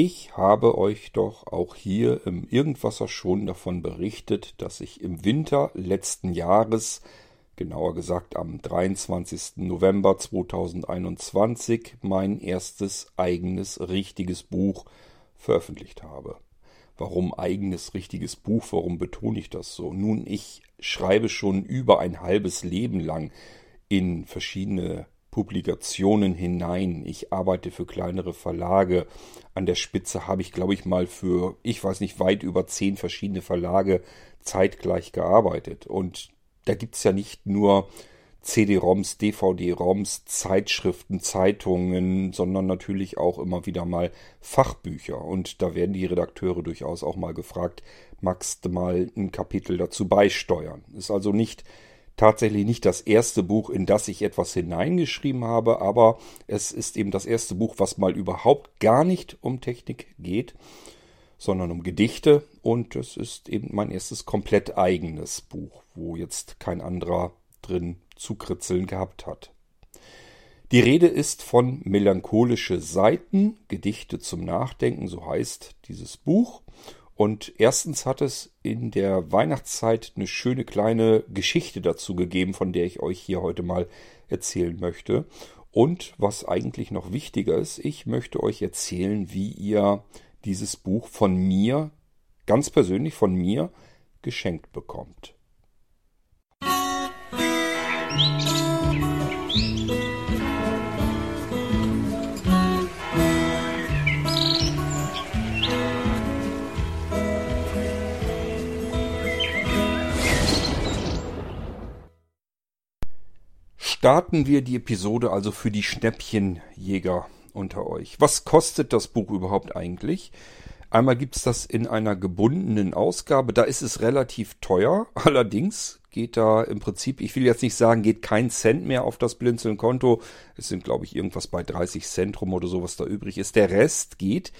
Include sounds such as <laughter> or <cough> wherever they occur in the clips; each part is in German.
Ich habe euch doch auch hier im Irgendwasser schon davon berichtet, dass ich im Winter letzten Jahres, genauer gesagt am 23. November 2021, mein erstes eigenes richtiges Buch veröffentlicht habe. Warum eigenes richtiges Buch? Warum betone ich das so? Nun, ich schreibe schon über ein halbes Leben lang in verschiedene Publikationen hinein. Ich arbeite für kleinere Verlage. An der Spitze habe ich, glaube ich, mal für, ich weiß nicht, weit über zehn verschiedene Verlage zeitgleich gearbeitet. Und da gibt es ja nicht nur CD-ROMs, DVD-ROMs, Zeitschriften, Zeitungen, sondern natürlich auch immer wieder mal Fachbücher. Und da werden die Redakteure durchaus auch mal gefragt, magst du mal ein Kapitel dazu beisteuern? Ist also nicht tatsächlich nicht das erste Buch, in das ich etwas hineingeschrieben habe, aber es ist eben das erste Buch, was mal überhaupt gar nicht um Technik geht, sondern um Gedichte und es ist eben mein erstes komplett eigenes Buch, wo jetzt kein anderer drin zu kritzeln gehabt hat. Die Rede ist von Melancholische Seiten, Gedichte zum Nachdenken, so heißt dieses Buch. Und erstens hat es in der Weihnachtszeit eine schöne kleine Geschichte dazu gegeben, von der ich euch hier heute mal erzählen möchte. Und was eigentlich noch wichtiger ist, ich möchte euch erzählen, wie ihr dieses Buch von mir, ganz persönlich von mir, geschenkt bekommt. Starten wir die Episode also für die Schnäppchenjäger unter euch. Was kostet das Buch überhaupt eigentlich? Einmal gibt's das in einer gebundenen Ausgabe, da ist es relativ teuer. <laughs> Allerdings geht da im Prinzip, ich will jetzt nicht sagen, geht kein Cent mehr auf das Blinzeln-Konto. Es sind, glaube ich, irgendwas bei 30 Cent rum oder so, was da übrig ist. Der Rest geht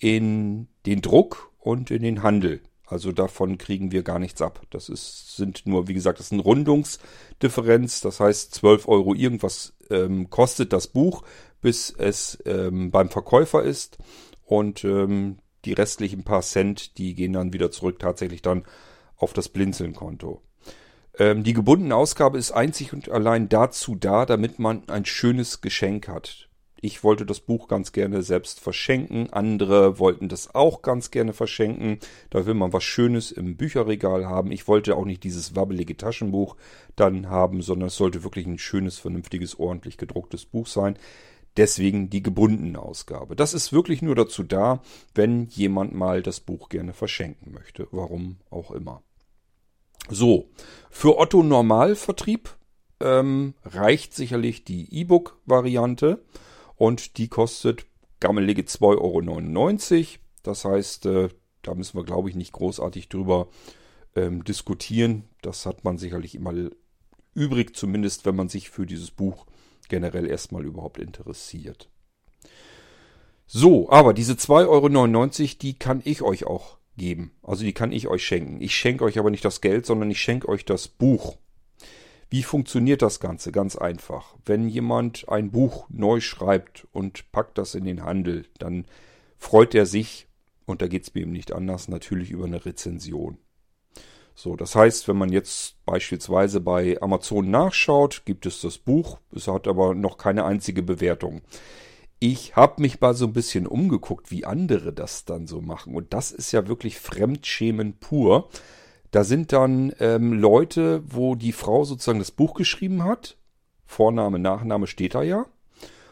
in den Druck und in den Handel. Also davon kriegen wir gar nichts ab. Das ist, sind nur, wie gesagt, das ist eine Rundungsdifferenz. Das heißt, 12 Euro irgendwas ähm, kostet das Buch, bis es ähm, beim Verkäufer ist. Und ähm, die restlichen paar Cent, die gehen dann wieder zurück tatsächlich dann auf das Blinzeln-Konto. Ähm, die gebundene Ausgabe ist einzig und allein dazu da, damit man ein schönes Geschenk hat. Ich wollte das Buch ganz gerne selbst verschenken. Andere wollten das auch ganz gerne verschenken. Da will man was Schönes im Bücherregal haben. Ich wollte auch nicht dieses wabbelige Taschenbuch dann haben, sondern es sollte wirklich ein schönes, vernünftiges, ordentlich gedrucktes Buch sein. Deswegen die gebundene Ausgabe. Das ist wirklich nur dazu da, wenn jemand mal das Buch gerne verschenken möchte. Warum auch immer. So, für Otto Normalvertrieb ähm, reicht sicherlich die E-Book-Variante. Und die kostet gammelige 2,99 Euro. Das heißt, äh, da müssen wir, glaube ich, nicht großartig drüber ähm, diskutieren. Das hat man sicherlich immer übrig, zumindest wenn man sich für dieses Buch generell erstmal überhaupt interessiert. So, aber diese 2,99 Euro, die kann ich euch auch geben. Also die kann ich euch schenken. Ich schenke euch aber nicht das Geld, sondern ich schenke euch das Buch. Wie funktioniert das Ganze? Ganz einfach. Wenn jemand ein Buch neu schreibt und packt das in den Handel, dann freut er sich, und da geht es mir eben nicht anders, natürlich über eine Rezension. So, das heißt, wenn man jetzt beispielsweise bei Amazon nachschaut, gibt es das Buch, es hat aber noch keine einzige Bewertung. Ich habe mich mal so ein bisschen umgeguckt, wie andere das dann so machen. Und das ist ja wirklich Fremdschämen pur. Da sind dann ähm, Leute, wo die Frau sozusagen das Buch geschrieben hat. Vorname, Nachname steht da ja.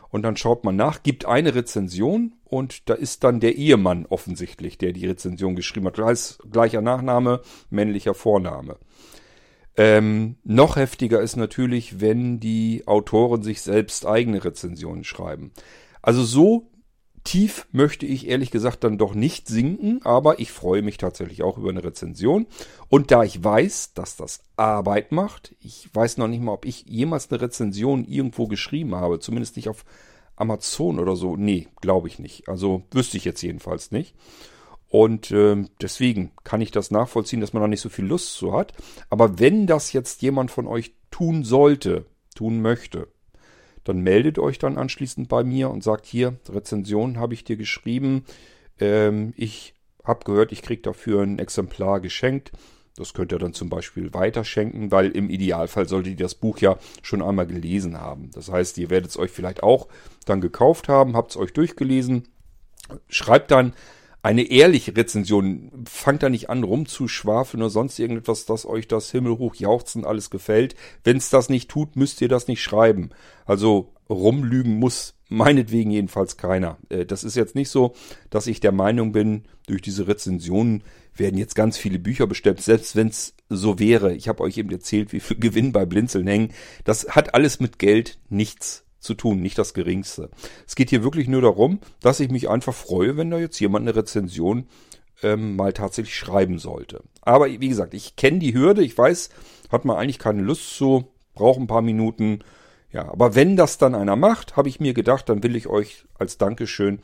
Und dann schaut man nach, gibt eine Rezension und da ist dann der Ehemann offensichtlich, der die Rezension geschrieben hat. Heißt, gleicher Nachname, männlicher Vorname. Ähm, noch heftiger ist natürlich, wenn die Autoren sich selbst eigene Rezensionen schreiben. Also so tief möchte ich ehrlich gesagt dann doch nicht sinken, aber ich freue mich tatsächlich auch über eine Rezension. Und da ich weiß, dass das Arbeit macht, ich weiß noch nicht mal, ob ich jemals eine Rezension irgendwo geschrieben habe, zumindest nicht auf Amazon oder so. Nee, glaube ich nicht. Also wüsste ich jetzt jedenfalls nicht. Und äh, deswegen kann ich das nachvollziehen, dass man da nicht so viel Lust zu hat. Aber wenn das jetzt jemand von euch tun sollte, tun möchte, dann meldet euch dann anschließend bei mir und sagt hier, Rezension habe ich dir geschrieben. Ähm, ich habe gehört, ich kriege dafür ein Exemplar geschenkt. Das könnt ihr dann zum Beispiel weiterschenken, weil im Idealfall solltet ihr das Buch ja schon einmal gelesen haben. Das heißt, ihr werdet es euch vielleicht auch dann gekauft haben, habt es euch durchgelesen, schreibt dann eine ehrliche Rezension. Fangt da nicht an rumzuschwafeln oder sonst irgendetwas, dass euch das himmelhoch jauchzen alles gefällt. Wenn es das nicht tut, müsst ihr das nicht schreiben. Also rumlügen muss meinetwegen jedenfalls keiner. Äh, das ist jetzt nicht so, dass ich der Meinung bin, durch diese Rezensionen werden jetzt ganz viele Bücher bestellt, selbst wenn es so wäre. Ich habe euch eben erzählt, wie viel Gewinn bei Blinzeln hängen. Das hat alles mit Geld nichts zu tun, nicht das geringste. Es geht hier wirklich nur darum, dass ich mich einfach freue, wenn da jetzt jemand eine Rezension ähm, mal tatsächlich schreiben sollte. Aber wie gesagt, ich kenne die Hürde, ich weiß, hat man eigentlich keine Lust zu, braucht ein paar Minuten. Ja, aber wenn das dann einer macht, habe ich mir gedacht, dann will ich euch als Dankeschön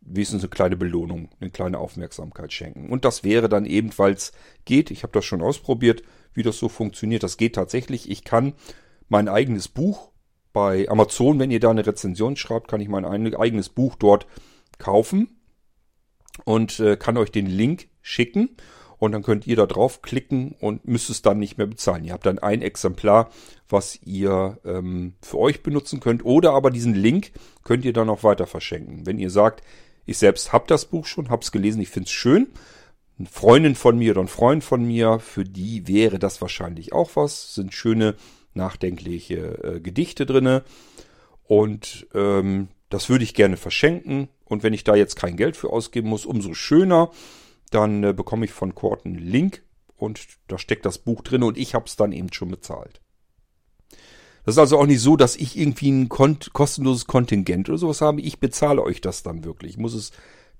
wenigstens eine kleine Belohnung, eine kleine Aufmerksamkeit schenken. Und das wäre dann eben, weil es geht, ich habe das schon ausprobiert, wie das so funktioniert. Das geht tatsächlich. Ich kann mein eigenes Buch bei Amazon, wenn ihr da eine Rezension schreibt, kann ich mein eigenes Buch dort kaufen und äh, kann euch den Link schicken. Und dann könnt ihr da draufklicken und müsst es dann nicht mehr bezahlen. Ihr habt dann ein Exemplar, was ihr ähm, für euch benutzen könnt. Oder aber diesen Link könnt ihr dann auch weiter verschenken. Wenn ihr sagt, ich selbst habe das Buch schon, habe es gelesen, ich finde es schön. Eine Freundin von mir oder ein Freund von mir, für die wäre das wahrscheinlich auch was. Sind schöne, nachdenkliche äh, Gedichte drinne. Und ähm, das würde ich gerne verschenken. Und wenn ich da jetzt kein Geld für ausgeben muss, umso schöner. Dann äh, bekomme ich von Kort einen Link und da steckt das Buch drin und ich habe es dann eben schon bezahlt. Das ist also auch nicht so, dass ich irgendwie ein kont kostenloses Kontingent oder sowas habe. Ich bezahle euch das dann wirklich. Ich muss es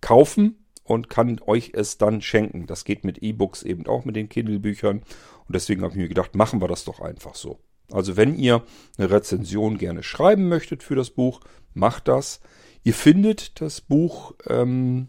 kaufen und kann euch es dann schenken. Das geht mit E-Books eben auch mit den Kindle-Büchern. Und deswegen habe ich mir gedacht, machen wir das doch einfach so. Also wenn ihr eine Rezension gerne schreiben möchtet für das Buch, macht das. Ihr findet das Buch, ähm,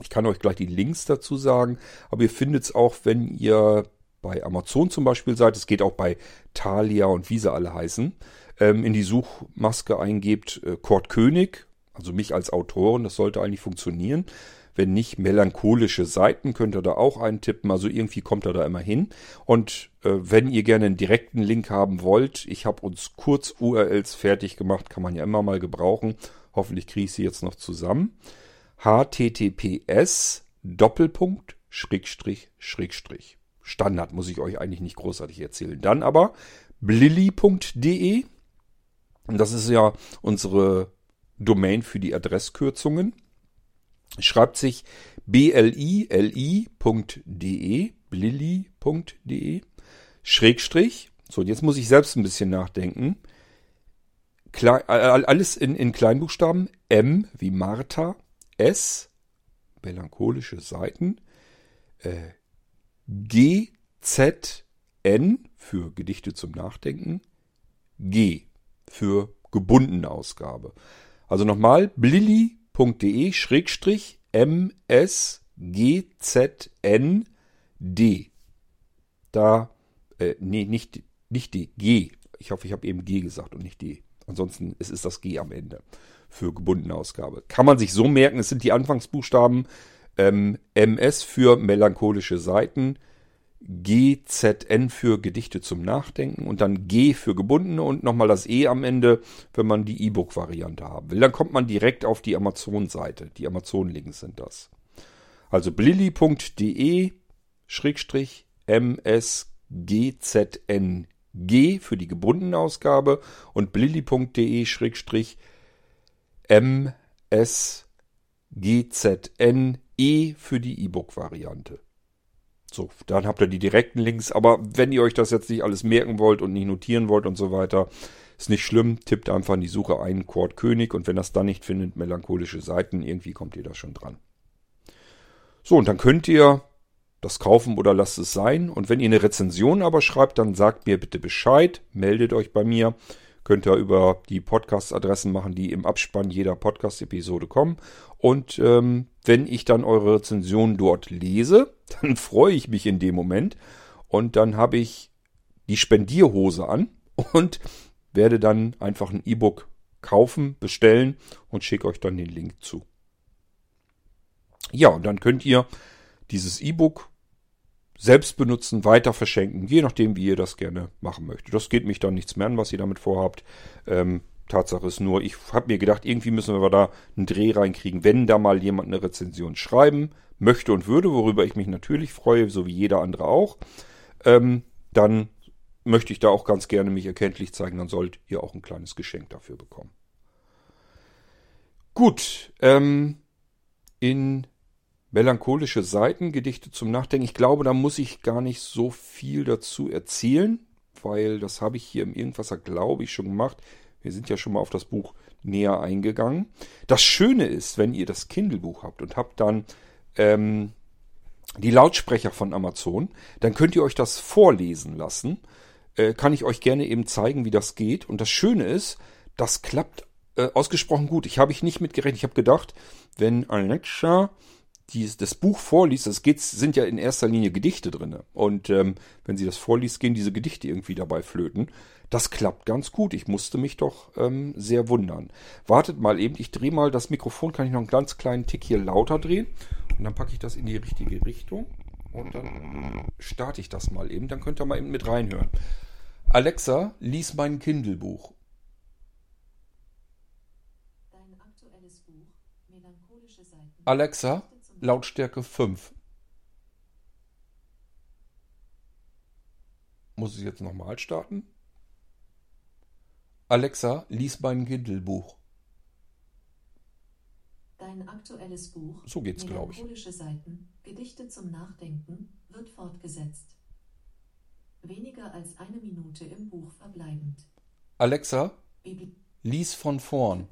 ich kann euch gleich die Links dazu sagen, aber ihr findet es auch, wenn ihr bei Amazon zum Beispiel seid, es geht auch bei Thalia und wie sie alle heißen, ähm, in die Suchmaske eingebt äh, Kurt König, also mich als Autorin, das sollte eigentlich funktionieren. Wenn nicht melancholische Seiten, könnt ihr da auch eintippen. Also irgendwie kommt er da immer hin. Und äh, wenn ihr gerne einen direkten Link haben wollt, ich habe uns kurz URLs fertig gemacht, kann man ja immer mal gebrauchen. Hoffentlich kriege ich sie jetzt noch zusammen. https Doppelpunkt Schrägstrich Schrägstrich Standard, muss ich euch eigentlich nicht großartig erzählen. Dann aber blilli.de. Das ist ja unsere Domain für die Adresskürzungen. Schreibt sich blili.de, blilli.de, Schrägstrich. So, jetzt muss ich selbst ein bisschen nachdenken. Klein, alles in, in Kleinbuchstaben. M wie Martha. S, melancholische Seiten. Äh, GZN für Gedichte zum Nachdenken. G für gebundene Ausgabe. Also nochmal blilli.de schrägstrich msgznd. Da, äh, nee, nicht, nicht D, G. Ich hoffe, ich habe eben G gesagt und nicht D. Ansonsten es ist das G am Ende für gebundene Ausgabe. Kann man sich so merken, es sind die Anfangsbuchstaben ähm, MS für melancholische Seiten, GZN für Gedichte zum Nachdenken und dann G für gebundene und nochmal das E am Ende, wenn man die E-Book-Variante haben will. Dann kommt man direkt auf die Amazon-Seite. Die Amazon-Links sind das. Also blilli.de Schrägstrich MSGZNG für die gebundene Ausgabe und blilli.de Schrägstrich MSGZNE für die E-Book-Variante. So, dann habt ihr die direkten Links. Aber wenn ihr euch das jetzt nicht alles merken wollt und nicht notieren wollt und so weiter, ist nicht schlimm. Tippt einfach in die Suche ein Chord König und wenn das dann nicht findet, melancholische Seiten, irgendwie kommt ihr da schon dran. So, und dann könnt ihr das kaufen oder lasst es sein. Und wenn ihr eine Rezension aber schreibt, dann sagt mir bitte Bescheid, meldet euch bei mir. Könnt ihr über die Podcast-Adressen machen, die im Abspann jeder Podcast-Episode kommen. Und ähm, wenn ich dann eure Rezension dort lese, <laughs> dann freue ich mich in dem Moment. Und dann habe ich die Spendierhose an <laughs> und werde dann einfach ein E-Book kaufen, bestellen und schicke euch dann den Link zu. Ja, und dann könnt ihr dieses E-Book selbst benutzen, weiter verschenken, je nachdem, wie ihr das gerne machen möchtet. Das geht mich dann nichts mehr an, was ihr damit vorhabt. Ähm, Tatsache ist nur, ich habe mir gedacht, irgendwie müssen wir da einen Dreh reinkriegen, wenn da mal jemand eine Rezension schreiben möchte und würde, worüber ich mich natürlich freue, so wie jeder andere auch, ähm, dann möchte ich da auch ganz gerne mich erkenntlich zeigen, dann sollt ihr auch ein kleines Geschenk dafür bekommen. Gut, ähm, in melancholische Seiten, Gedichte zum Nachdenken. Ich glaube, da muss ich gar nicht so viel dazu erzählen, weil das habe ich hier im Irgendwasser, glaube ich, schon gemacht. Wir sind ja schon mal auf das Buch näher eingegangen. Das Schöne ist, wenn ihr das Kindle-Buch habt und habt dann ähm, die Lautsprecher von Amazon, dann könnt ihr euch das vorlesen lassen. Äh, kann ich euch gerne eben zeigen, wie das geht. Und das Schöne ist, das klappt äh, ausgesprochen gut. Ich habe ich nicht mitgerechnet. Ich habe gedacht, wenn Alexa die, das Buch vorliest, es geht, sind ja in erster Linie Gedichte drin. Und ähm, wenn sie das vorliest, gehen diese Gedichte irgendwie dabei flöten. Das klappt ganz gut. Ich musste mich doch ähm, sehr wundern. Wartet mal eben, ich drehe mal das Mikrofon, kann ich noch einen ganz kleinen Tick hier lauter drehen. Und dann packe ich das in die richtige Richtung. Und dann starte ich das mal eben. Dann könnt ihr mal eben mit reinhören. Alexa, lies mein Kindle-Buch. Alexa, Lautstärke 5. Muss ich jetzt nochmal starten? Alexa, lies mein Kindle-Buch. Dein aktuelles Buch, so geht's, glaube ich. Seiten, Gedichte zum Nachdenken, wird fortgesetzt. Weniger als eine Minute im Buch verbleibend. Alexa, lies von vorn.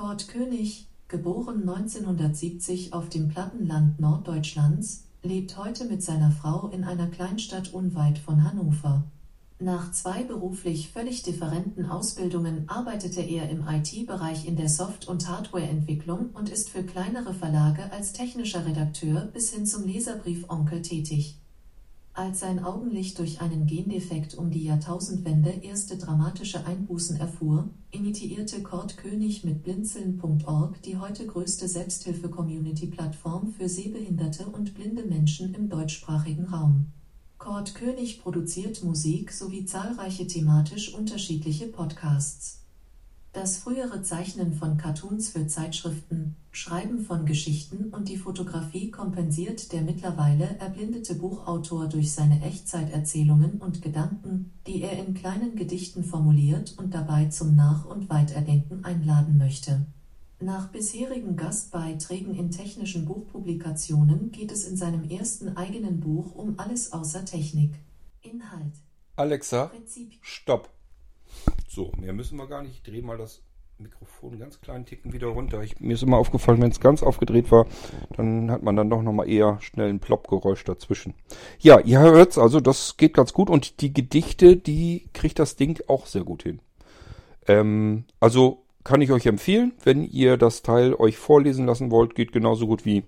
Kurt König, geboren 1970 auf dem Plattenland Norddeutschlands, lebt heute mit seiner Frau in einer Kleinstadt unweit von Hannover. Nach zwei beruflich völlig differenten Ausbildungen arbeitete er im IT-Bereich in der Soft- und Hardwareentwicklung und ist für kleinere Verlage als technischer Redakteur bis hin zum Leserbrief Onkel tätig als sein Augenlicht durch einen Gendefekt um die Jahrtausendwende erste dramatische Einbußen erfuhr, initiierte Kurt König mit Blinzeln.org die heute größte Selbsthilfe-Community-Plattform für sehbehinderte und blinde Menschen im deutschsprachigen Raum. Kurt König produziert Musik sowie zahlreiche thematisch unterschiedliche Podcasts das frühere Zeichnen von Cartoons für Zeitschriften, Schreiben von Geschichten und die Fotografie kompensiert der mittlerweile erblindete Buchautor durch seine Echtzeiterzählungen und Gedanken, die er in kleinen Gedichten formuliert und dabei zum Nach- und Weiterdenken einladen möchte. Nach bisherigen Gastbeiträgen in technischen Buchpublikationen geht es in seinem ersten eigenen Buch um alles außer Technik. Inhalt. Alexa, Prinzip. Stopp. So, mehr müssen wir gar nicht. Ich drehe mal das Mikrofon ganz kleinen Ticken wieder runter. Ich, mir ist immer aufgefallen, wenn es ganz aufgedreht war, dann hat man dann doch nochmal eher schnell ein Ploppgeräusch dazwischen. Ja, ihr hört's, also das geht ganz gut und die Gedichte, die kriegt das Ding auch sehr gut hin. Ähm, also kann ich euch empfehlen, wenn ihr das Teil euch vorlesen lassen wollt, geht genauso gut wie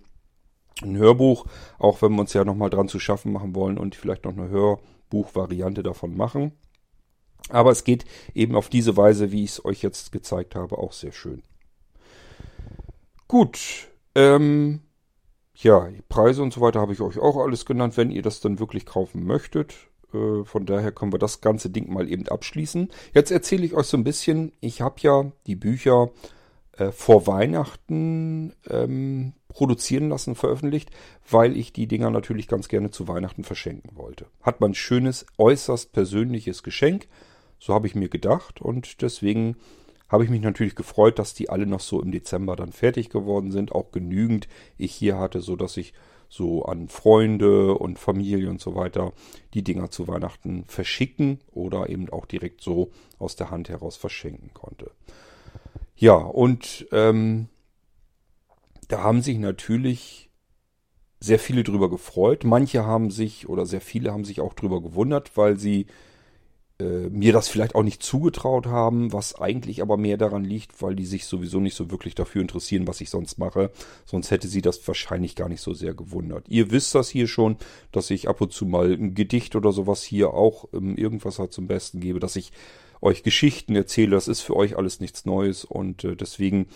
ein Hörbuch, auch wenn wir uns ja nochmal dran zu schaffen machen wollen und vielleicht noch eine Hörbuchvariante davon machen. Aber es geht eben auf diese Weise, wie ich es euch jetzt gezeigt habe, auch sehr schön. Gut, ähm, ja, Preise und so weiter habe ich euch auch alles genannt, wenn ihr das dann wirklich kaufen möchtet. Äh, von daher können wir das ganze Ding mal eben abschließen. Jetzt erzähle ich euch so ein bisschen, ich habe ja die Bücher äh, vor Weihnachten ähm, produzieren lassen, veröffentlicht, weil ich die Dinger natürlich ganz gerne zu Weihnachten verschenken wollte. Hat man ein schönes, äußerst persönliches Geschenk so habe ich mir gedacht und deswegen habe ich mich natürlich gefreut, dass die alle noch so im Dezember dann fertig geworden sind. Auch genügend ich hier hatte, so dass ich so an Freunde und Familie und so weiter die Dinger zu Weihnachten verschicken oder eben auch direkt so aus der Hand heraus verschenken konnte. Ja, und ähm, da haben sich natürlich sehr viele drüber gefreut. Manche haben sich oder sehr viele haben sich auch drüber gewundert, weil sie äh, mir das vielleicht auch nicht zugetraut haben, was eigentlich aber mehr daran liegt, weil die sich sowieso nicht so wirklich dafür interessieren, was ich sonst mache. Sonst hätte sie das wahrscheinlich gar nicht so sehr gewundert. Ihr wisst das hier schon, dass ich ab und zu mal ein Gedicht oder sowas hier auch ähm, irgendwas halt zum Besten gebe, dass ich euch Geschichten erzähle. Das ist für euch alles nichts Neues und äh, deswegen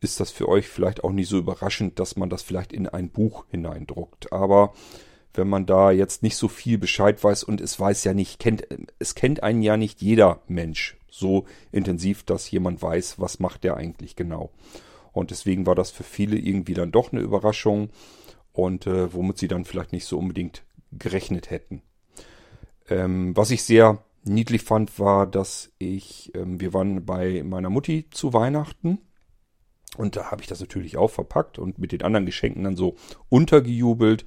ist das für euch vielleicht auch nicht so überraschend, dass man das vielleicht in ein Buch hineindruckt. Aber wenn man da jetzt nicht so viel Bescheid weiß und es weiß ja nicht, kennt, es kennt einen ja nicht jeder Mensch so intensiv, dass jemand weiß, was macht der eigentlich genau. Und deswegen war das für viele irgendwie dann doch eine Überraschung und äh, womit sie dann vielleicht nicht so unbedingt gerechnet hätten. Ähm, was ich sehr niedlich fand, war, dass ich, ähm, wir waren bei meiner Mutti zu Weihnachten und da habe ich das natürlich auch verpackt und mit den anderen Geschenken dann so untergejubelt.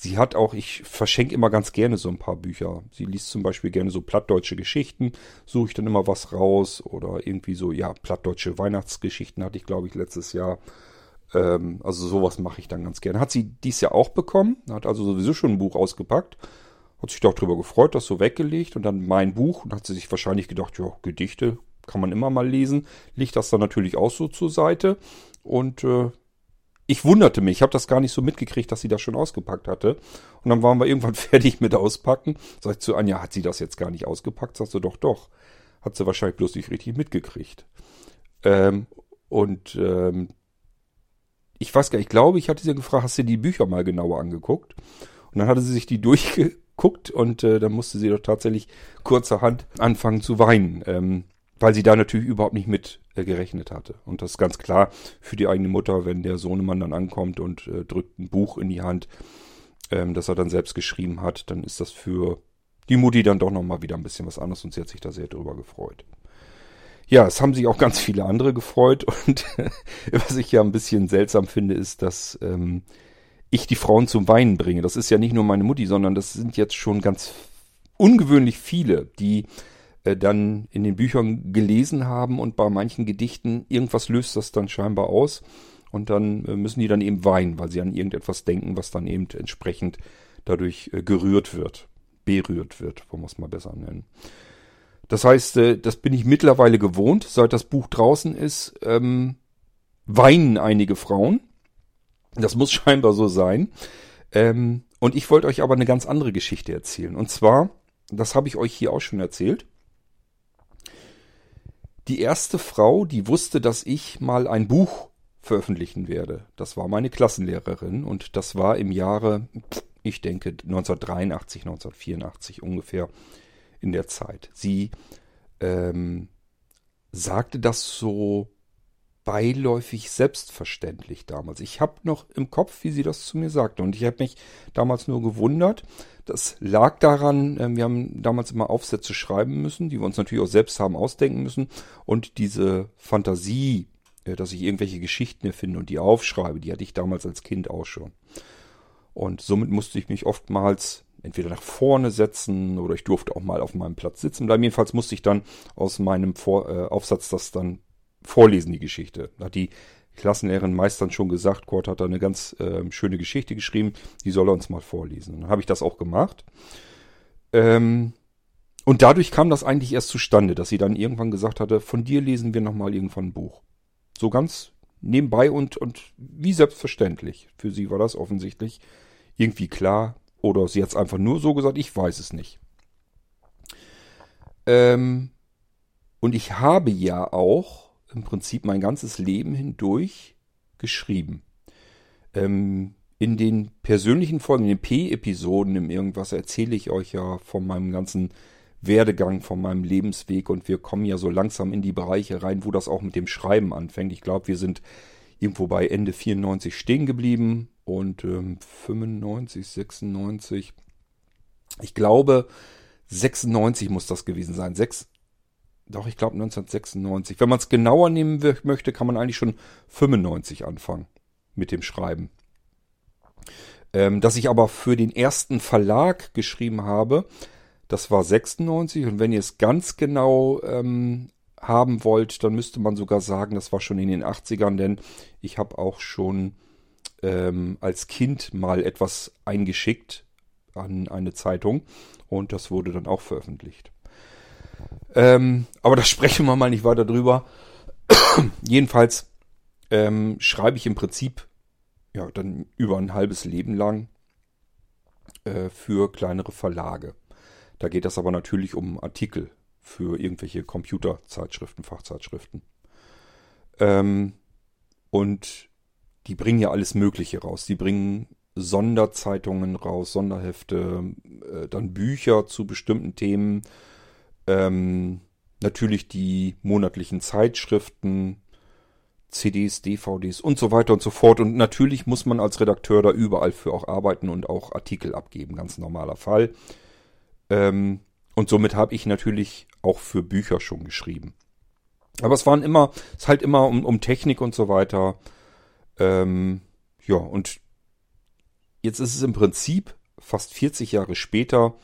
Sie hat auch, ich verschenke immer ganz gerne so ein paar Bücher. Sie liest zum Beispiel gerne so plattdeutsche Geschichten, suche ich dann immer was raus oder irgendwie so, ja, plattdeutsche Weihnachtsgeschichten hatte ich, glaube ich, letztes Jahr. Ähm, also sowas mache ich dann ganz gerne. Hat sie dies Jahr auch bekommen, hat also sowieso schon ein Buch ausgepackt, hat sich doch drüber gefreut, das so weggelegt und dann mein Buch und hat sie sich wahrscheinlich gedacht, ja, Gedichte kann man immer mal lesen, legt das dann natürlich auch so zur Seite und äh, ich wunderte mich, ich habe das gar nicht so mitgekriegt, dass sie das schon ausgepackt hatte. Und dann waren wir irgendwann <laughs> fertig mit Auspacken. Sag ich zu Anja, hat sie das jetzt gar nicht ausgepackt? Sagst du, doch, doch. Hat sie wahrscheinlich bloß nicht richtig mitgekriegt. Ähm, und ähm, ich weiß gar nicht, ich glaube, ich hatte sie gefragt, hast du die Bücher mal genauer angeguckt? Und dann hatte sie sich die <laughs> durchgeguckt und äh, dann musste sie doch tatsächlich kurzerhand anfangen zu weinen. Ähm, weil sie da natürlich überhaupt nicht mit äh, gerechnet hatte. Und das ist ganz klar für die eigene Mutter, wenn der Sohnemann dann ankommt und äh, drückt ein Buch in die Hand, ähm, das er dann selbst geschrieben hat, dann ist das für die Mutti dann doch nochmal wieder ein bisschen was anderes und sie hat sich da sehr drüber gefreut. Ja, es haben sich auch ganz viele andere gefreut <laughs> und was ich ja ein bisschen seltsam finde, ist, dass ähm, ich die Frauen zum Weinen bringe. Das ist ja nicht nur meine Mutti, sondern das sind jetzt schon ganz ungewöhnlich viele, die äh, dann in den Büchern gelesen haben und bei manchen Gedichten irgendwas löst das dann scheinbar aus und dann äh, müssen die dann eben weinen, weil sie an irgendetwas denken, was dann eben entsprechend dadurch äh, gerührt wird, berührt wird, wollen wir es mal besser nennen. Das heißt, das bin ich mittlerweile gewohnt, seit das Buch draußen ist, ähm, weinen einige Frauen. Das muss <laughs> scheinbar so sein. Ähm, und ich wollte euch aber eine ganz andere Geschichte erzählen. Und zwar, das habe ich euch hier auch schon erzählt, die erste Frau, die wusste, dass ich mal ein Buch veröffentlichen werde. Das war meine Klassenlehrerin und das war im Jahre, ich denke 1983, 1984 ungefähr in der Zeit. Sie ähm, sagte das so beiläufig selbstverständlich damals. Ich habe noch im Kopf, wie sie das zu mir sagte. Und ich habe mich damals nur gewundert. Das lag daran, äh, wir haben damals immer Aufsätze schreiben müssen, die wir uns natürlich auch selbst haben ausdenken müssen. Und diese Fantasie, äh, dass ich irgendwelche Geschichten erfinde und die aufschreibe, die hatte ich damals als Kind auch schon. Und somit musste ich mich oftmals entweder nach vorne setzen oder ich durfte auch mal auf meinem Platz sitzen bleiben. Jedenfalls musste ich dann aus meinem Vor äh, Aufsatz das dann vorlesen, die Geschichte. Hat die Klassenlehrerin meist dann schon gesagt, Kurt hat da eine ganz äh, schöne Geschichte geschrieben, die soll er uns mal vorlesen. Und dann habe ich das auch gemacht. Ähm, und dadurch kam das eigentlich erst zustande, dass sie dann irgendwann gesagt hatte, von dir lesen wir nochmal irgendwann ein Buch. So ganz nebenbei und, und wie selbstverständlich. Für sie war das offensichtlich irgendwie klar. Oder sie hat es einfach nur so gesagt, ich weiß es nicht. Ähm, und ich habe ja auch im Prinzip mein ganzes Leben hindurch geschrieben. Ähm, in den persönlichen Folgen, in den P-Episoden im Irgendwas erzähle ich euch ja von meinem ganzen Werdegang, von meinem Lebensweg und wir kommen ja so langsam in die Bereiche rein, wo das auch mit dem Schreiben anfängt. Ich glaube, wir sind irgendwo bei Ende 94 stehen geblieben und ähm, 95, 96. Ich glaube, 96 muss das gewesen sein. 6, doch, ich glaube 1996. Wenn man es genauer nehmen möchte, kann man eigentlich schon 95 anfangen mit dem Schreiben. Ähm, dass ich aber für den ersten Verlag geschrieben habe, das war 96. Und wenn ihr es ganz genau ähm, haben wollt, dann müsste man sogar sagen, das war schon in den 80ern, denn ich habe auch schon ähm, als Kind mal etwas eingeschickt an eine Zeitung und das wurde dann auch veröffentlicht. Ähm, aber da <laughs> sprechen wir mal nicht weiter drüber. <coughs> Jedenfalls ähm, schreibe ich im Prinzip ja dann über ein halbes Leben lang äh, für kleinere Verlage. Da geht das aber natürlich um Artikel für irgendwelche Computerzeitschriften, Fachzeitschriften. Ähm, und die bringen ja alles Mögliche raus. Die bringen Sonderzeitungen raus, Sonderhefte, äh, dann Bücher zu bestimmten Themen, ähm, natürlich die monatlichen Zeitschriften, CDs, DVDs und so weiter und so fort. Und natürlich muss man als Redakteur da überall für auch arbeiten und auch Artikel abgeben, ganz normaler Fall. Ähm, und somit habe ich natürlich auch für Bücher schon geschrieben. Aber es waren immer, es ist halt immer um, um Technik und so weiter. Ähm, ja, und jetzt ist es im Prinzip fast 40 Jahre später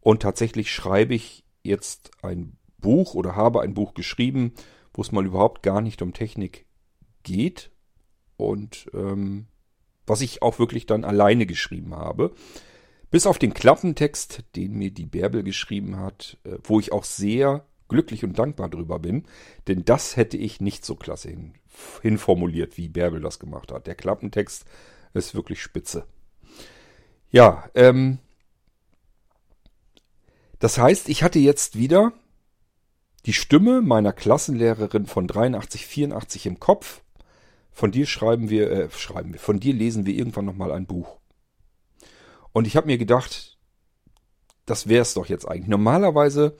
und tatsächlich schreibe ich jetzt ein Buch oder habe ein Buch geschrieben, wo es mal überhaupt gar nicht um Technik geht und ähm, was ich auch wirklich dann alleine geschrieben habe. Bis auf den Klappentext, den mir die Bärbel geschrieben hat, äh, wo ich auch sehr glücklich und dankbar drüber bin, denn das hätte ich nicht so klasse hin, hinformuliert, wie Bärbel das gemacht hat. Der Klappentext ist wirklich spitze. Ja, ähm, das heißt, ich hatte jetzt wieder die Stimme meiner Klassenlehrerin von 83, 84 im Kopf. Von dir schreiben wir, äh, schreiben wir, von dir lesen wir irgendwann nochmal ein Buch. Und ich habe mir gedacht, das wäre es doch jetzt eigentlich. Normalerweise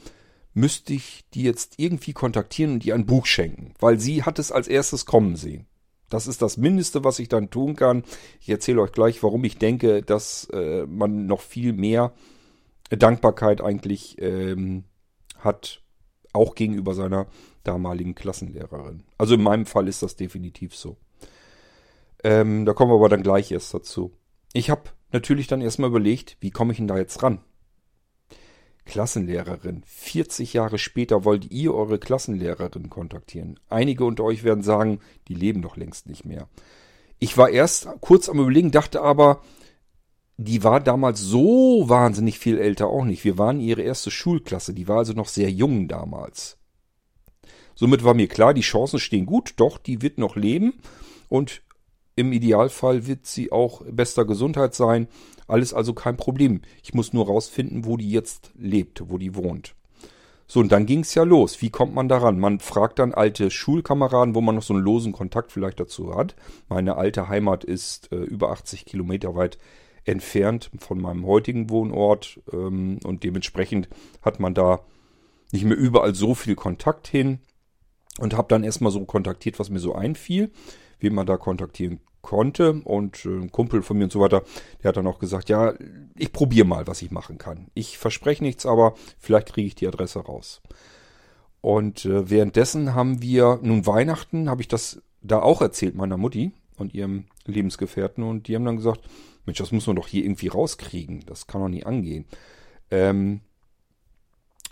müsste ich die jetzt irgendwie kontaktieren und ihr ein Buch schenken, weil sie hat es als erstes kommen sehen. Das ist das Mindeste, was ich dann tun kann. Ich erzähle euch gleich, warum ich denke, dass äh, man noch viel mehr Dankbarkeit eigentlich ähm, hat, auch gegenüber seiner damaligen Klassenlehrerin. Also in meinem Fall ist das definitiv so. Ähm, da kommen wir aber dann gleich erst dazu. Ich habe natürlich dann erstmal überlegt, wie komme ich denn da jetzt ran? Klassenlehrerin. 40 Jahre später wollt ihr eure Klassenlehrerin kontaktieren. Einige unter euch werden sagen, die leben doch längst nicht mehr. Ich war erst kurz am Überlegen, dachte aber, die war damals so wahnsinnig viel älter auch nicht. Wir waren ihre erste Schulklasse, die war also noch sehr jung damals. Somit war mir klar, die Chancen stehen gut, doch die wird noch leben und im Idealfall wird sie auch bester Gesundheit sein. Alles also kein Problem. Ich muss nur rausfinden, wo die jetzt lebt, wo die wohnt. So, und dann ging's ja los. Wie kommt man daran? Man fragt dann alte Schulkameraden, wo man noch so einen losen Kontakt vielleicht dazu hat. Meine alte Heimat ist äh, über 80 Kilometer weit entfernt von meinem heutigen Wohnort ähm, und dementsprechend hat man da nicht mehr überall so viel Kontakt hin und habe dann erstmal so kontaktiert, was mir so einfiel, wie man da kontaktieren konnte und äh, ein Kumpel von mir und so weiter, der hat dann auch gesagt, ja, ich probiere mal, was ich machen kann. Ich verspreche nichts, aber vielleicht kriege ich die Adresse raus. Und äh, währenddessen haben wir nun Weihnachten, habe ich das da auch erzählt meiner Mutti und ihrem Lebensgefährten und die haben dann gesagt, Mensch, das muss man doch hier irgendwie rauskriegen, das kann doch nie angehen. Ähm,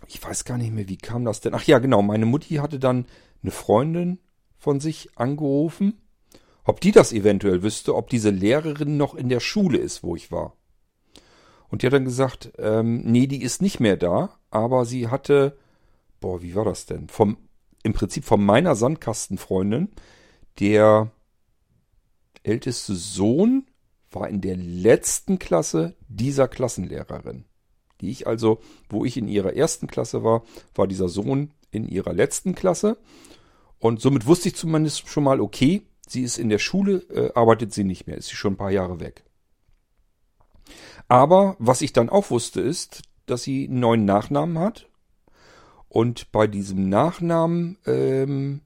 ich weiß gar nicht mehr, wie kam das denn? Ach ja, genau, meine Mutti hatte dann eine Freundin von sich angerufen ob die das eventuell wüsste, ob diese Lehrerin noch in der Schule ist, wo ich war. Und die hat dann gesagt, ähm, nee, die ist nicht mehr da, aber sie hatte, boah, wie war das denn? Vom, im Prinzip von meiner Sandkastenfreundin, der älteste Sohn war in der letzten Klasse dieser Klassenlehrerin. Die ich also, wo ich in ihrer ersten Klasse war, war dieser Sohn in ihrer letzten Klasse. Und somit wusste ich zumindest schon mal, okay, Sie ist in der Schule, äh, arbeitet sie nicht mehr, ist sie schon ein paar Jahre weg. Aber was ich dann auch wusste, ist, dass sie einen neuen Nachnamen hat. Und bei diesem Nachnamen, ähm,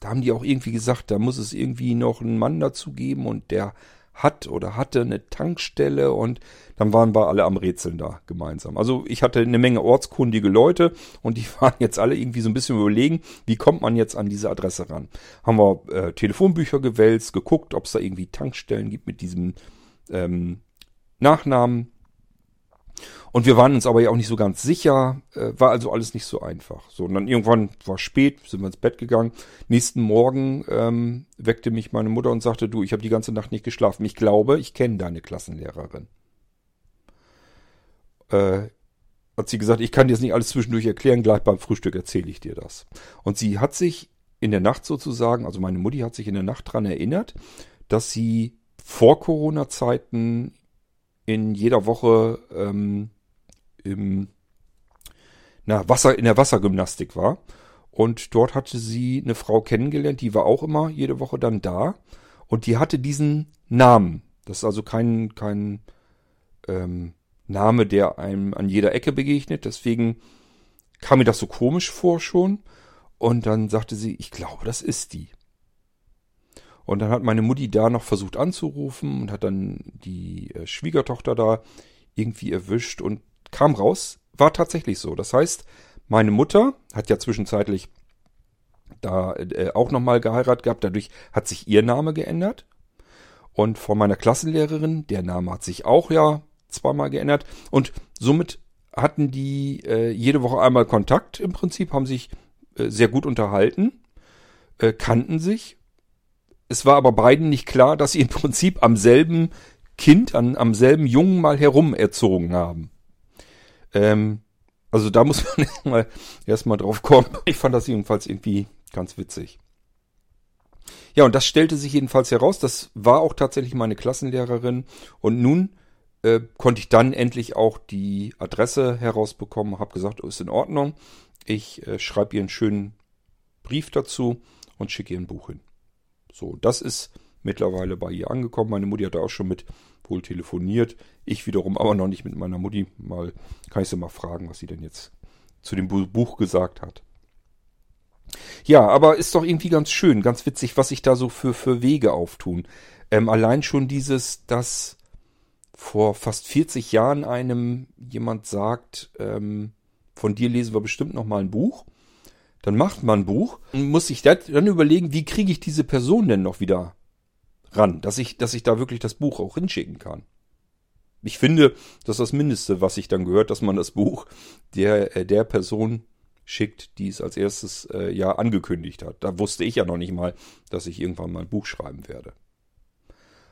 da haben die auch irgendwie gesagt, da muss es irgendwie noch einen Mann dazu geben und der hat oder hatte eine Tankstelle und dann waren wir alle am Rätseln da gemeinsam. Also ich hatte eine Menge ortskundige Leute und die <laughs> waren jetzt alle irgendwie so ein bisschen überlegen, wie kommt man jetzt an diese Adresse ran. Haben wir äh, Telefonbücher gewälzt, geguckt, ob es da irgendwie Tankstellen gibt mit diesem ähm, Nachnamen. Und wir waren uns aber ja auch nicht so ganz sicher, äh, war also alles nicht so einfach. So, und dann irgendwann war spät, sind wir ins Bett gegangen. Nächsten Morgen ähm, weckte mich meine Mutter und sagte, du, ich habe die ganze Nacht nicht geschlafen. Ich glaube, ich kenne deine Klassenlehrerin. Äh, hat sie gesagt, ich kann dir das nicht alles zwischendurch erklären, gleich beim Frühstück erzähle ich dir das. Und sie hat sich in der Nacht sozusagen, also meine Mutti hat sich in der Nacht dran erinnert, dass sie vor Corona-Zeiten in jeder Woche ähm, im na, Wasser, in der Wassergymnastik war. Und dort hatte sie eine Frau kennengelernt, die war auch immer jede Woche dann da. Und die hatte diesen Namen. Das ist also kein, kein ähm, Name, der einem an jeder Ecke begegnet. Deswegen kam mir das so komisch vor schon. Und dann sagte sie, ich glaube, das ist die. Und dann hat meine Mutti da noch versucht anzurufen und hat dann die äh, Schwiegertochter da irgendwie erwischt und kam raus, war tatsächlich so. Das heißt, meine Mutter hat ja zwischenzeitlich da äh, auch nochmal geheiratet gehabt, dadurch hat sich ihr Name geändert. Und von meiner Klassenlehrerin, der Name hat sich auch ja zweimal geändert. Und somit hatten die äh, jede Woche einmal Kontakt im Prinzip, haben sich äh, sehr gut unterhalten, äh, kannten sich. Es war aber beiden nicht klar, dass sie im Prinzip am selben Kind, an, am selben Jungen mal herum erzogen haben. Ähm, also da muss <laughs> man erstmal erstmal drauf kommen. Ich fand das jedenfalls irgendwie ganz witzig. Ja, und das stellte sich jedenfalls heraus. Das war auch tatsächlich meine Klassenlehrerin. Und nun äh, konnte ich dann endlich auch die Adresse herausbekommen, habe gesagt, oh, ist in Ordnung. Ich äh, schreibe ihr einen schönen Brief dazu und schicke ihr ein Buch hin. So, das ist mittlerweile bei ihr angekommen. Meine Mutti hat da auch schon mit wohl telefoniert. Ich wiederum aber noch nicht mit meiner Mutti. Mal kann ich sie mal fragen, was sie denn jetzt zu dem Buch gesagt hat. Ja, aber ist doch irgendwie ganz schön, ganz witzig, was sich da so für, für Wege auftun. Ähm, allein schon dieses, dass vor fast 40 Jahren einem jemand sagt, ähm, von dir lesen wir bestimmt noch mal ein Buch. Dann macht man ein Buch und muss sich dann überlegen, wie kriege ich diese Person denn noch wieder ran, dass ich, dass ich da wirklich das Buch auch hinschicken kann. Ich finde, das ist das Mindeste, was ich dann gehört, dass man das Buch der, äh, der Person schickt, die es als erstes äh, ja angekündigt hat. Da wusste ich ja noch nicht mal, dass ich irgendwann mal ein Buch schreiben werde.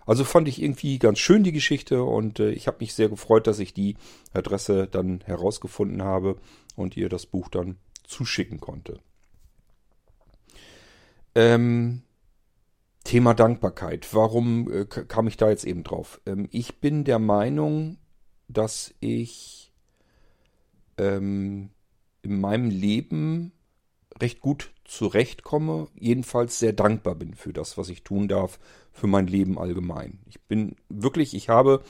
Also fand ich irgendwie ganz schön die Geschichte und äh, ich habe mich sehr gefreut, dass ich die Adresse dann herausgefunden habe und ihr das Buch dann zuschicken konnte. Ähm, Thema Dankbarkeit. Warum äh, kam ich da jetzt eben drauf? Ähm, ich bin der Meinung, dass ich ähm, in meinem Leben recht gut zurechtkomme, jedenfalls sehr dankbar bin für das, was ich tun darf, für mein Leben allgemein. Ich bin wirklich, ich habe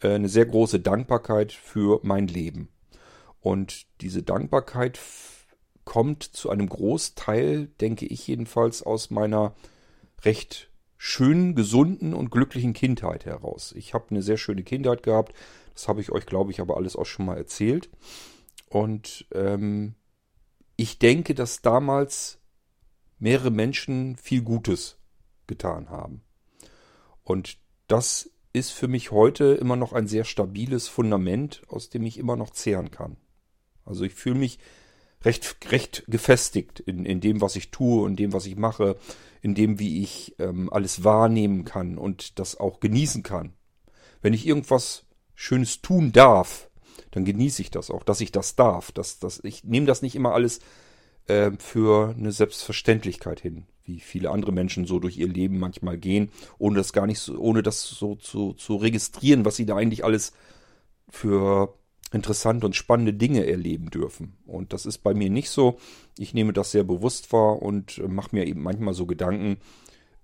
äh, eine sehr große Dankbarkeit für mein Leben. Und diese Dankbarkeit kommt zu einem Großteil, denke ich jedenfalls, aus meiner recht schönen, gesunden und glücklichen Kindheit heraus. Ich habe eine sehr schöne Kindheit gehabt. Das habe ich euch, glaube ich, aber alles auch schon mal erzählt. Und ähm, ich denke, dass damals mehrere Menschen viel Gutes getan haben. Und das ist für mich heute immer noch ein sehr stabiles Fundament, aus dem ich immer noch zehren kann. Also ich fühle mich recht, recht gefestigt in, in dem, was ich tue und dem, was ich mache, in dem, wie ich ähm, alles wahrnehmen kann und das auch genießen kann. Wenn ich irgendwas Schönes tun darf, dann genieße ich das auch, dass ich das darf. Dass, dass, ich nehme das nicht immer alles äh, für eine Selbstverständlichkeit hin, wie viele andere Menschen so durch ihr Leben manchmal gehen, ohne das gar nicht so, ohne das so zu, zu registrieren, was sie da eigentlich alles für interessante und spannende Dinge erleben dürfen. Und das ist bei mir nicht so. Ich nehme das sehr bewusst wahr und äh, mache mir eben manchmal so Gedanken,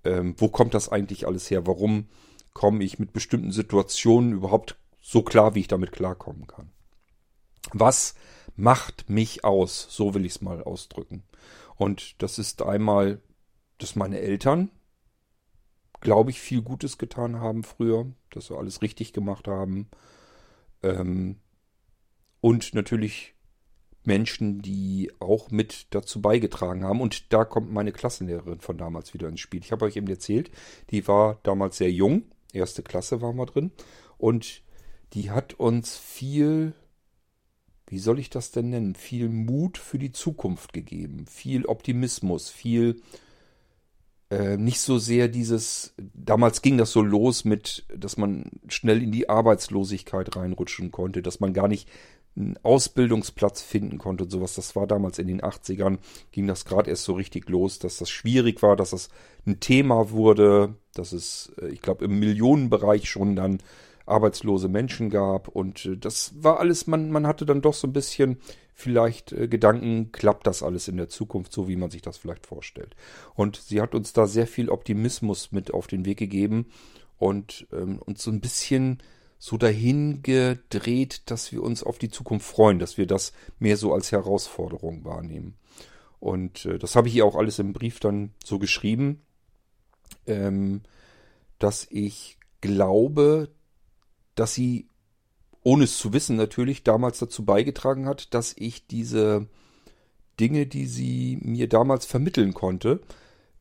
ähm, wo kommt das eigentlich alles her? Warum komme ich mit bestimmten Situationen überhaupt so klar, wie ich damit klarkommen kann? Was macht mich aus? So will ich es mal ausdrücken. Und das ist einmal, dass meine Eltern, glaube ich, viel Gutes getan haben früher, dass wir alles richtig gemacht haben. Ähm, und natürlich Menschen, die auch mit dazu beigetragen haben. Und da kommt meine Klassenlehrerin von damals wieder ins Spiel. Ich habe euch eben erzählt, die war damals sehr jung, erste Klasse waren wir drin. Und die hat uns viel, wie soll ich das denn nennen, viel Mut für die Zukunft gegeben, viel Optimismus, viel äh, nicht so sehr dieses, damals ging das so los mit, dass man schnell in die Arbeitslosigkeit reinrutschen konnte, dass man gar nicht einen Ausbildungsplatz finden konnte und sowas. Das war damals in den 80ern, ging das gerade erst so richtig los, dass das schwierig war, dass das ein Thema wurde, dass es, äh, ich glaube, im Millionenbereich schon dann arbeitslose Menschen gab. Und äh, das war alles, man, man hatte dann doch so ein bisschen vielleicht äh, Gedanken, klappt das alles in der Zukunft so, wie man sich das vielleicht vorstellt. Und sie hat uns da sehr viel Optimismus mit auf den Weg gegeben und ähm, uns so ein bisschen so dahin gedreht, dass wir uns auf die Zukunft freuen, dass wir das mehr so als Herausforderung wahrnehmen. Und äh, das habe ich ihr auch alles im Brief dann so geschrieben, ähm, dass ich glaube, dass sie, ohne es zu wissen natürlich, damals dazu beigetragen hat, dass ich diese Dinge, die sie mir damals vermitteln konnte,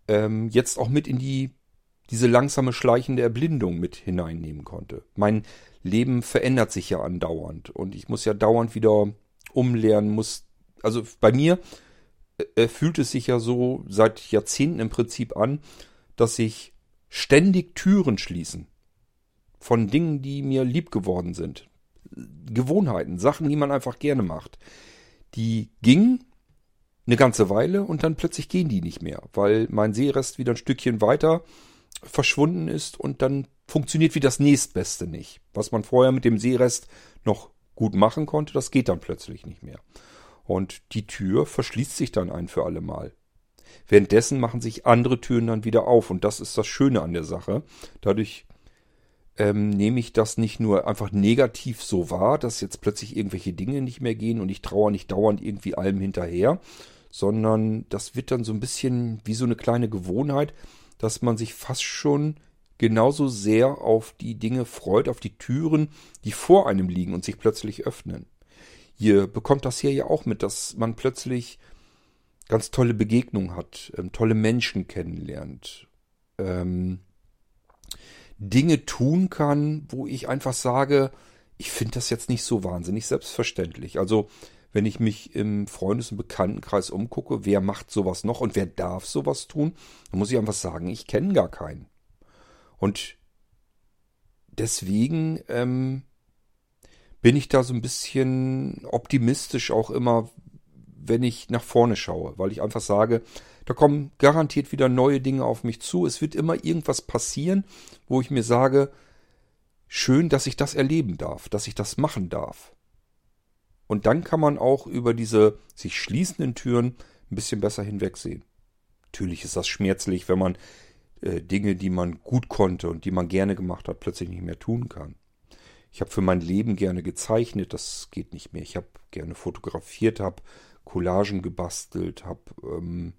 ähm, jetzt auch mit in die diese langsame schleichende Erblindung mit hineinnehmen konnte. Mein Leben verändert sich ja andauernd und ich muss ja dauernd wieder umlernen, muss, also bei mir äh, fühlt es sich ja so seit Jahrzehnten im Prinzip an, dass sich ständig Türen schließen von Dingen, die mir lieb geworden sind. Gewohnheiten, Sachen, die man einfach gerne macht. Die gingen eine ganze Weile und dann plötzlich gehen die nicht mehr, weil mein Seerest wieder ein Stückchen weiter verschwunden ist und dann funktioniert wie das nächstbeste nicht. Was man vorher mit dem Seerest noch gut machen konnte, das geht dann plötzlich nicht mehr. Und die Tür verschließt sich dann ein für alle Mal. Währenddessen machen sich andere Türen dann wieder auf und das ist das Schöne an der Sache. Dadurch ähm, nehme ich das nicht nur einfach negativ so wahr, dass jetzt plötzlich irgendwelche Dinge nicht mehr gehen und ich trauere nicht dauernd irgendwie allem hinterher, sondern das wird dann so ein bisschen wie so eine kleine Gewohnheit, dass man sich fast schon genauso sehr auf die Dinge freut, auf die Türen, die vor einem liegen und sich plötzlich öffnen. Ihr bekommt das hier ja auch mit, dass man plötzlich ganz tolle Begegnungen hat, ähm, tolle Menschen kennenlernt, ähm, Dinge tun kann, wo ich einfach sage, ich finde das jetzt nicht so wahnsinnig selbstverständlich. Also wenn ich mich im Freundes- und Bekanntenkreis umgucke, wer macht sowas noch und wer darf sowas tun, dann muss ich einfach sagen, ich kenne gar keinen. Und deswegen ähm, bin ich da so ein bisschen optimistisch auch immer, wenn ich nach vorne schaue, weil ich einfach sage, da kommen garantiert wieder neue Dinge auf mich zu. Es wird immer irgendwas passieren, wo ich mir sage, schön, dass ich das erleben darf, dass ich das machen darf. Und dann kann man auch über diese sich schließenden Türen ein bisschen besser hinwegsehen. Natürlich ist das schmerzlich, wenn man äh, Dinge, die man gut konnte und die man gerne gemacht hat, plötzlich nicht mehr tun kann. Ich habe für mein Leben gerne gezeichnet, das geht nicht mehr. Ich habe gerne fotografiert, habe Collagen gebastelt, habe ähm,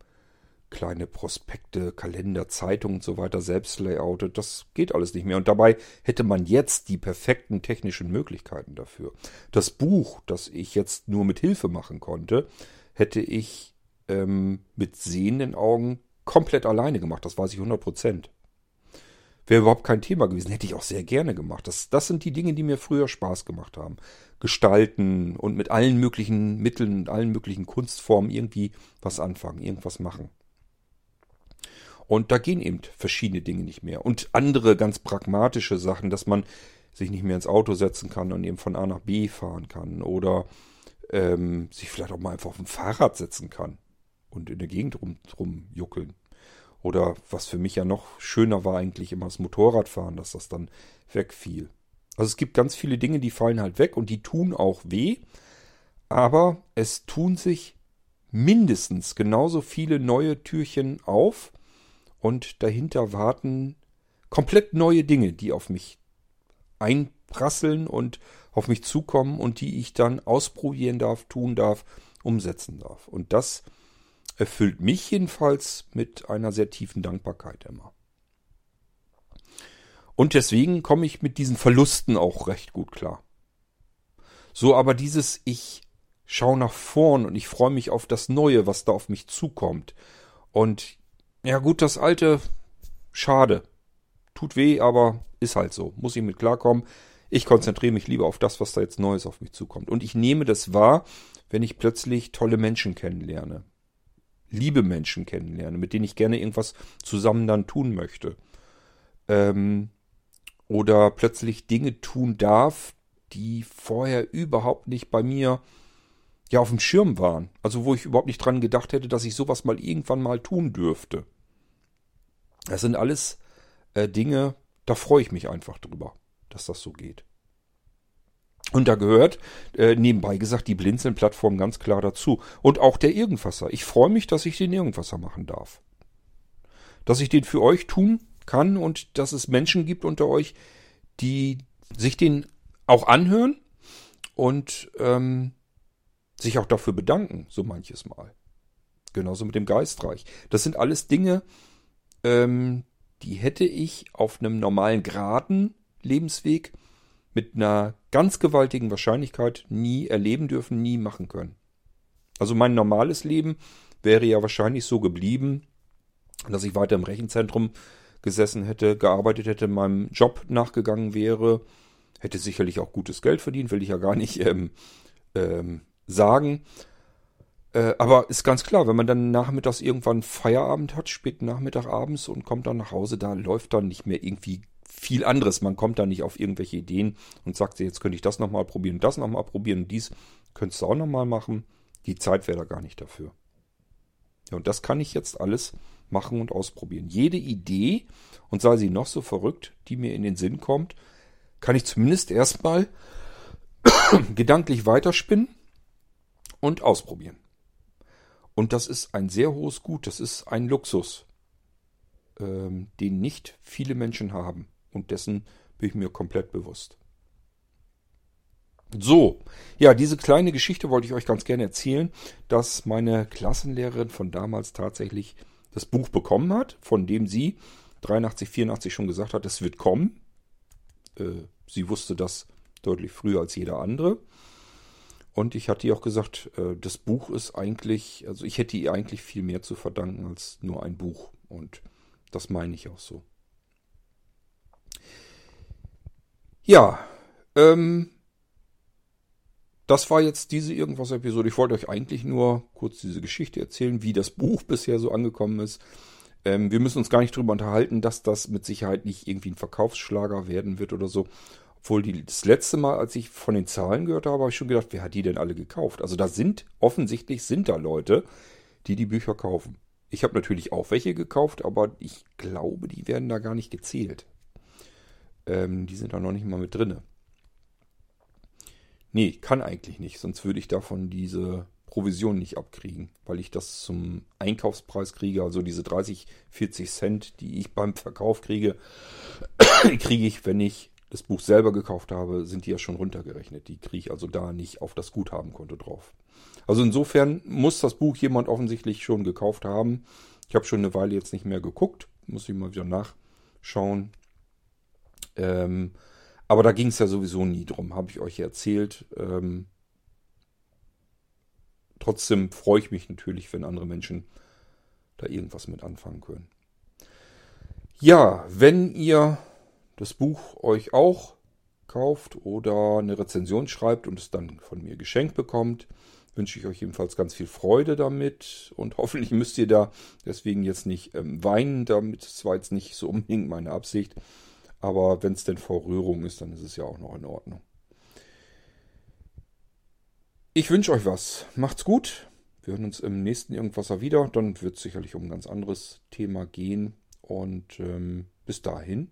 kleine Prospekte, Kalender, Zeitungen und so weiter selbst layoutet. Das geht alles nicht mehr. Und dabei hätte man jetzt die perfekten technischen Möglichkeiten dafür. Das Buch, das ich jetzt nur mit Hilfe machen konnte, hätte ich ähm, mit sehenden Augen komplett alleine gemacht. Das weiß ich 100 Prozent. Wäre überhaupt kein Thema gewesen. Hätte ich auch sehr gerne gemacht. Das, das sind die Dinge, die mir früher Spaß gemacht haben. Gestalten und mit allen möglichen Mitteln und allen möglichen Kunstformen irgendwie was anfangen, irgendwas machen. Und da gehen eben verschiedene Dinge nicht mehr. Und andere ganz pragmatische Sachen, dass man sich nicht mehr ins Auto setzen kann und eben von A nach B fahren kann. Oder ähm, sich vielleicht auch mal einfach auf ein Fahrrad setzen kann und in der Gegend rum, rumjuckeln. Oder was für mich ja noch schöner war eigentlich immer das Motorradfahren, dass das dann wegfiel. Also es gibt ganz viele Dinge, die fallen halt weg und die tun auch weh. Aber es tun sich mindestens genauso viele neue Türchen auf und dahinter warten komplett neue Dinge, die auf mich einprasseln und auf mich zukommen und die ich dann ausprobieren darf, tun darf, umsetzen darf. Und das erfüllt mich jedenfalls mit einer sehr tiefen Dankbarkeit immer. Und deswegen komme ich mit diesen Verlusten auch recht gut klar. So aber dieses Ich schaue nach vorn und ich freue mich auf das Neue, was da auf mich zukommt. Und ja gut, das alte, schade. Tut weh, aber ist halt so. Muss ich mit klarkommen. Ich konzentriere mich lieber auf das, was da jetzt Neues auf mich zukommt. Und ich nehme das wahr, wenn ich plötzlich tolle Menschen kennenlerne. Liebe Menschen kennenlerne, mit denen ich gerne irgendwas zusammen dann tun möchte. Ähm, oder plötzlich Dinge tun darf, die vorher überhaupt nicht bei mir ja auf dem Schirm waren. Also wo ich überhaupt nicht dran gedacht hätte, dass ich sowas mal irgendwann mal tun dürfte. Das sind alles äh, Dinge, da freue ich mich einfach drüber. dass das so geht. Und da gehört, äh, nebenbei gesagt, die Blinzeln-Plattform ganz klar dazu. Und auch der Irgendwasser. Ich freue mich, dass ich den Irgendwasser machen darf. Dass ich den für euch tun kann und dass es Menschen gibt unter euch, die sich den auch anhören und ähm, sich auch dafür bedanken, so manches Mal. Genauso mit dem Geistreich. Das sind alles Dinge, ähm, die hätte ich auf einem normalen geraden Lebensweg mit einer ganz gewaltigen Wahrscheinlichkeit nie erleben dürfen, nie machen können. Also mein normales Leben wäre ja wahrscheinlich so geblieben, dass ich weiter im Rechenzentrum gesessen hätte, gearbeitet hätte, meinem Job nachgegangen wäre, hätte sicherlich auch gutes Geld verdient, will ich ja gar nicht ähm, ähm, sagen. Äh, aber ist ganz klar, wenn man dann nachmittags irgendwann Feierabend hat, spät Nachmittag abends und kommt dann nach Hause, da läuft dann nicht mehr irgendwie viel anderes. Man kommt da nicht auf irgendwelche Ideen und sagt, jetzt könnte ich das nochmal probieren, das nochmal probieren dies könntest du auch nochmal machen. Die Zeit wäre da gar nicht dafür. Ja, und das kann ich jetzt alles machen und ausprobieren. Jede Idee, und sei sie noch so verrückt, die mir in den Sinn kommt, kann ich zumindest erstmal <coughs> gedanklich weiterspinnen und ausprobieren. Und das ist ein sehr hohes Gut, das ist ein Luxus, ähm, den nicht viele Menschen haben. Und dessen bin ich mir komplett bewusst. So, ja, diese kleine Geschichte wollte ich euch ganz gerne erzählen, dass meine Klassenlehrerin von damals tatsächlich das Buch bekommen hat, von dem sie 83, 84 schon gesagt hat, es wird kommen. Äh, sie wusste das deutlich früher als jeder andere. Und ich hatte ihr auch gesagt, äh, das Buch ist eigentlich, also ich hätte ihr eigentlich viel mehr zu verdanken als nur ein Buch. Und das meine ich auch so. Ja, ähm, das war jetzt diese Irgendwas-Episode. Ich wollte euch eigentlich nur kurz diese Geschichte erzählen, wie das Buch bisher so angekommen ist. Ähm, wir müssen uns gar nicht drüber unterhalten, dass das mit Sicherheit nicht irgendwie ein Verkaufsschlager werden wird oder so. Obwohl die, das letzte Mal, als ich von den Zahlen gehört habe, habe ich schon gedacht, wer hat die denn alle gekauft? Also da sind, offensichtlich sind da Leute, die die Bücher kaufen. Ich habe natürlich auch welche gekauft, aber ich glaube, die werden da gar nicht gezählt. Ähm, die sind da noch nicht mal mit drinne. Nee, kann eigentlich nicht, sonst würde ich davon diese Provision nicht abkriegen, weil ich das zum Einkaufspreis kriege, also diese 30, 40 Cent, die ich beim Verkauf kriege, <coughs> kriege ich, wenn ich das Buch selber gekauft habe, sind die ja schon runtergerechnet. Die kriege ich also da nicht auf das Guthabenkonto drauf. Also insofern muss das Buch jemand offensichtlich schon gekauft haben. Ich habe schon eine Weile jetzt nicht mehr geguckt, muss ich mal wieder nachschauen. Ähm, aber da ging es ja sowieso nie drum, habe ich euch erzählt. Ähm, trotzdem freue ich mich natürlich, wenn andere Menschen da irgendwas mit anfangen können. Ja, wenn ihr das Buch euch auch kauft oder eine Rezension schreibt und es dann von mir geschenkt bekommt, wünsche ich euch ebenfalls ganz viel Freude damit und <laughs> hoffentlich müsst ihr da deswegen jetzt nicht ähm, weinen, damit das war jetzt nicht so unbedingt meine Absicht. Aber wenn es denn vor Rührung ist, dann ist es ja auch noch in Ordnung. Ich wünsche euch was. Macht's gut. Wir hören uns im nächsten Irgendwasser wieder. Dann wird es sicherlich um ein ganz anderes Thema gehen. Und ähm, bis dahin,